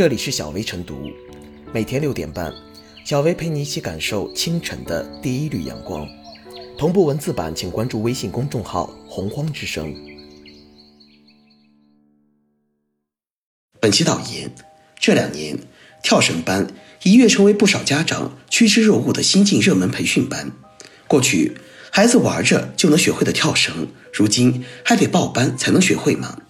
这里是小薇晨读，每天六点半，小薇陪你一起感受清晨的第一缕阳光。同步文字版，请关注微信公众号“洪荒之声”。本期导言：这两年，跳绳班一跃成为不少家长趋之若鹜的新晋热门培训班。过去，孩子玩着就能学会的跳绳，如今还得报班才能学会吗？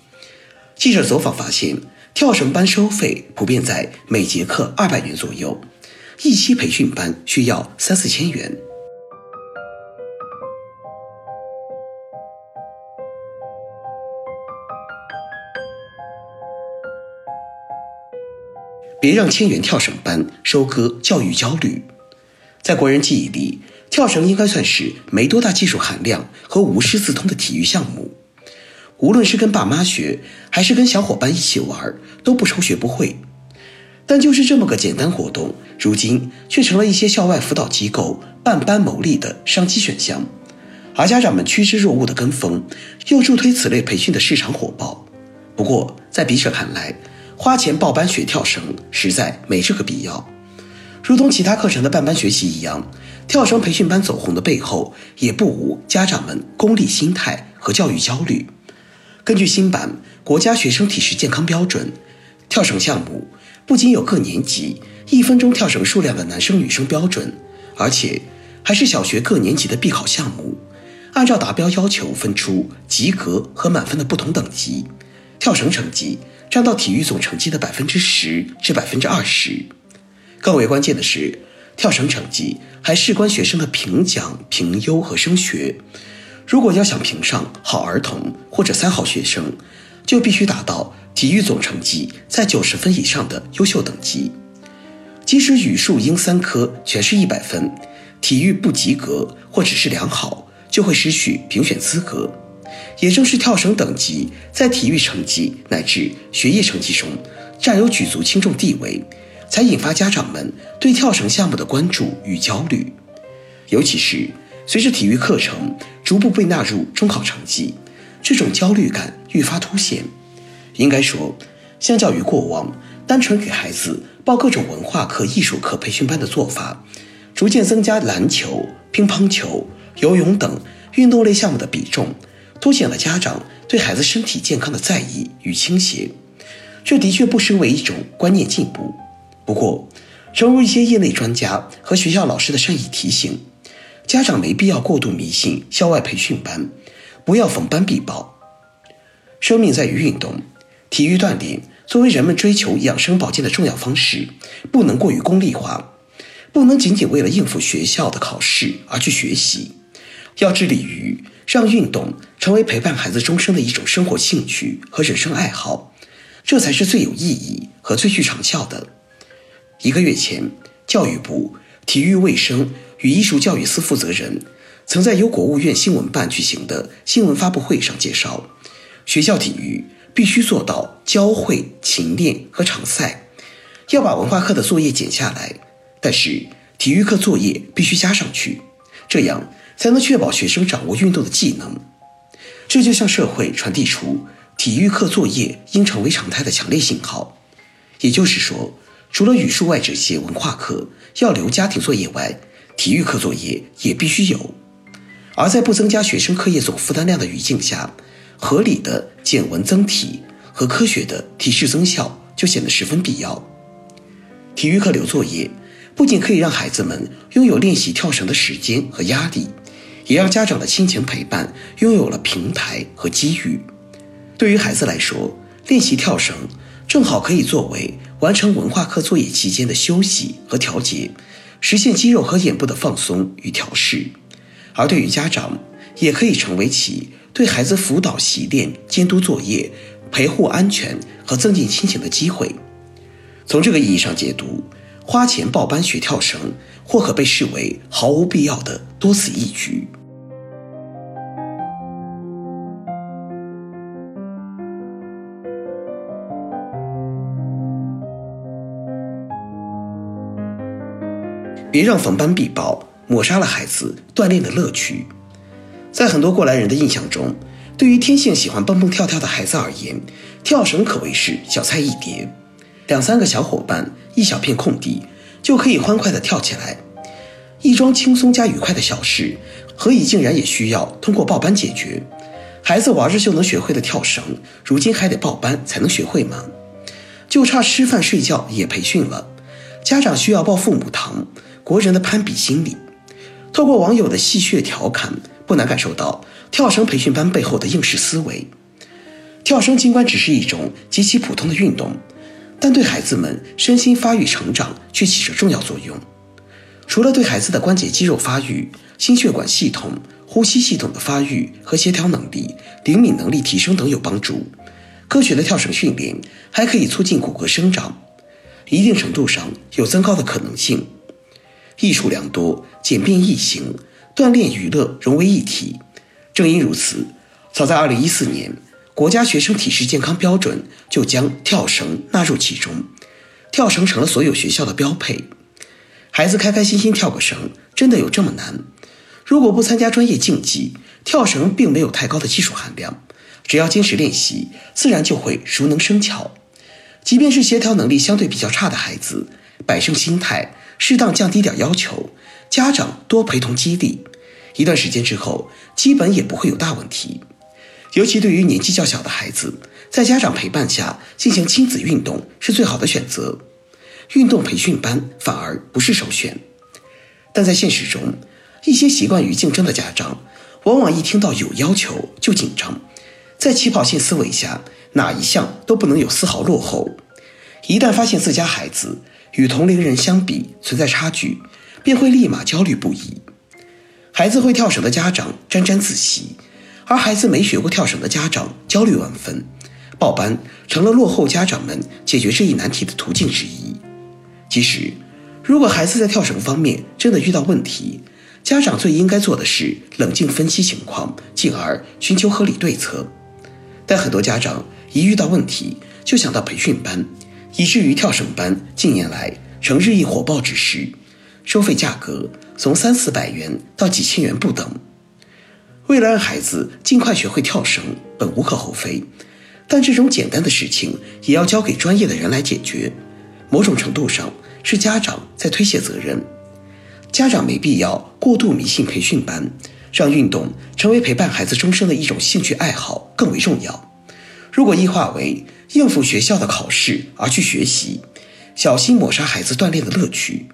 记者走访发现，跳绳班收费普遍在每节课二百元左右，一期培训班需要三四千元。别让千元跳绳班收割教育焦虑。在国人记忆里，跳绳应该算是没多大技术含量和无师自通的体育项目。无论是跟爸妈学，还是跟小伙伴一起玩，都不愁学不会。但就是这么个简单活动，如今却成了一些校外辅导机构办班牟利的商机选项，而家长们趋之若鹜的跟风，又助推此类培训的市场火爆。不过，在笔者看来，花钱报班学跳绳实在没这个必要。如同其他课程的办班学习一样，跳绳培训班走红的背后，也不无家长们功利心态和教育焦虑。根据新版国家学生体适健康标准，跳绳项目不仅有各年级一分钟跳绳数量的男生女生标准，而且还是小学各年级的必考项目，按照达标要求分出及格和满分的不同等级，跳绳成绩占到体育总成绩的百分之十至百分之二十。更为关键的是，跳绳成绩还事关学生的评奖、评优和升学。如果要想评上好儿童或者三好学生，就必须达到体育总成绩在九十分以上的优秀等级。即使语数英三科全是一百分，体育不及格或者是良好，就会失去评选资格。也正是跳绳等级在体育成绩乃至学业成绩中占有举足轻重地位，才引发家长们对跳绳项目的关注与焦虑，尤其是。随着体育课程逐步被纳入中考成绩，这种焦虑感愈发凸显。应该说，相较于过往单纯给孩子报各种文化课、艺术课培训班的做法，逐渐增加篮球、乒乓球、游泳等运动类项目的比重，凸显了家长对孩子身体健康的在意与倾斜。这的确不失为一种观念进步。不过，正如一些业内专家和学校老师的善意提醒。家长没必要过度迷信校外培训班，不要逢班必报。生命在于运动，体育锻炼作为人们追求养生保健的重要方式，不能过于功利化，不能仅仅为了应付学校的考试而去学习，要致力于让运动成为陪伴孩子终生的一种生活兴趣和人生爱好，这才是最有意义和最具长效的。一个月前，教育部体育卫生。与艺术教育司负责人曾在由国务院新闻办举行的新闻发布会上介绍，学校体育必须做到教会、勤练和常赛，要把文化课的作业减下来，但是体育课作业必须加上去，这样才能确保学生掌握运动的技能。这就向社会传递出体育课作业应成为常态的强烈信号。也就是说，除了语数外这些文化课要留家庭作业外，体育课作业也必须有，而在不增加学生课业总负担量的语境下，合理的减文增体和科学的提示增效就显得十分必要。体育课留作业，不仅可以让孩子们拥有练习跳绳的时间和压力，也让家长的亲情陪伴拥有了平台和机遇。对于孩子来说，练习跳绳正好可以作为完成文化课作业期间的休息和调节。实现肌肉和眼部的放松与调试，而对于家长，也可以成为其对孩子辅导习练、监督作业、陪护安全和增进亲情的机会。从这个意义上解读，花钱报班学跳绳，或可被视为毫无必要的多此一举。别让逢班必报抹杀了孩子锻炼的乐趣。在很多过来人的印象中，对于天性喜欢蹦蹦跳跳的孩子而言，跳绳可谓是小菜一碟。两三个小伙伴，一小片空地，就可以欢快地跳起来。一桩轻松加愉快的小事，何以竟然也需要通过报班解决？孩子玩着就能学会的跳绳，如今还得报班才能学会吗？就差吃饭睡觉也培训了，家长需要报父母堂，国人的攀比心理。透过网友的戏谑调侃，不难感受到跳绳培训班背后的应试思维。跳绳尽管只是一种极其普通的运动，但对孩子们身心发育成长却起着重要作用。除了对孩子的关节肌肉发育、心血管系统、呼吸系统的发育和协调能力、灵敏能力提升等有帮助，科学的跳绳训练还可以促进骨骼生长，一定程度上有增高的可能性。益处良多，简便易行，锻炼娱乐融为一体。正因如此，早在2014年，国家学生体质健康标准就将跳绳纳入其中，跳绳成了所有学校的标配。孩子开开心心跳个绳，真的有这么难？如果不参加专业竞技，跳绳并没有太高的技术含量，只要坚持练习，自然就会熟能生巧。即便是协调能力相对比较差的孩子，摆正心态。适当降低点要求，家长多陪同激励，一段时间之后，基本也不会有大问题。尤其对于年纪较小的孩子，在家长陪伴下进行亲子运动是最好的选择。运动培训班反而不是首选。但在现实中，一些习惯于竞争的家长，往往一听到有要求就紧张，在起跑线思维下，哪一项都不能有丝毫落后。一旦发现自家孩子，与同龄人相比存在差距，便会立马焦虑不已。孩子会跳绳的家长沾沾自喜，而孩子没学过跳绳的家长焦虑万分。报班成了落后家长们解决这一难题的途径之一。其实，如果孩子在跳绳方面真的遇到问题，家长最应该做的是冷静分析情况，进而寻求合理对策。但很多家长一遇到问题就想到培训班。以至于跳绳班近年来呈日益火爆之势，收费价格从三四百元到几千元不等。为了让孩子尽快学会跳绳，本无可厚非，但这种简单的事情也要交给专业的人来解决。某种程度上是家长在推卸责任。家长没必要过度迷信培训班，让运动成为陪伴孩子终生的一种兴趣爱好更为重要。如果异化为应付学校的考试而去学习，小心抹杀孩子锻炼的乐趣。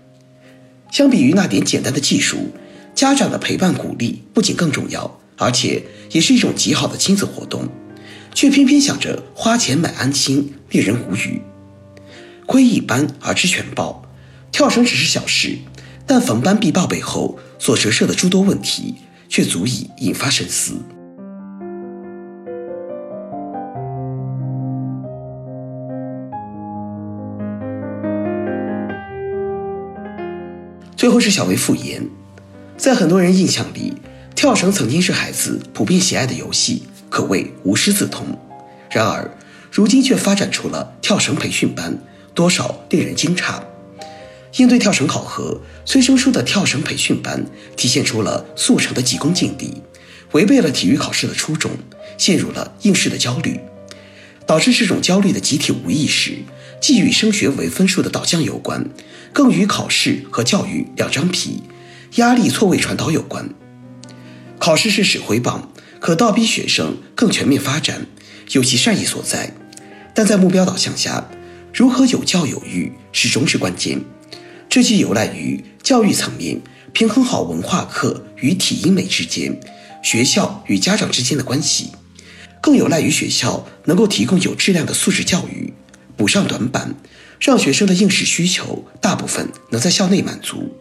相比于那点简单的技术，家长的陪伴鼓励不仅更重要，而且也是一种极好的亲子活动，却偏偏想着花钱买安心，令人无语。窥一斑而知全豹，跳绳只是小事，但逢班必报背后所折射的诸多问题，却足以引发深思。最后是小薇复言，在很多人印象里，跳绳曾经是孩子普遍喜爱的游戏，可谓无师自通。然而，如今却发展出了跳绳培训班，多少令人惊诧。应对跳绳考核，催生出的跳绳培训班体现出了速成的急功近利，违背了体育考试的初衷，陷入了应试的焦虑，导致这种焦虑的集体无意识。既与升学为分数的导向有关，更与考试和教育两张皮，压力错位传导有关。考试是指挥棒，可倒逼学生更全面发展，有其善意所在。但在目标导向下，如何有教有育始终是关键。这既有赖于教育层面平衡好文化课与体英美之间、学校与家长之间的关系，更有赖于学校能够提供有质量的素质教育。补上短板，让学生的应试需求大部分能在校内满足。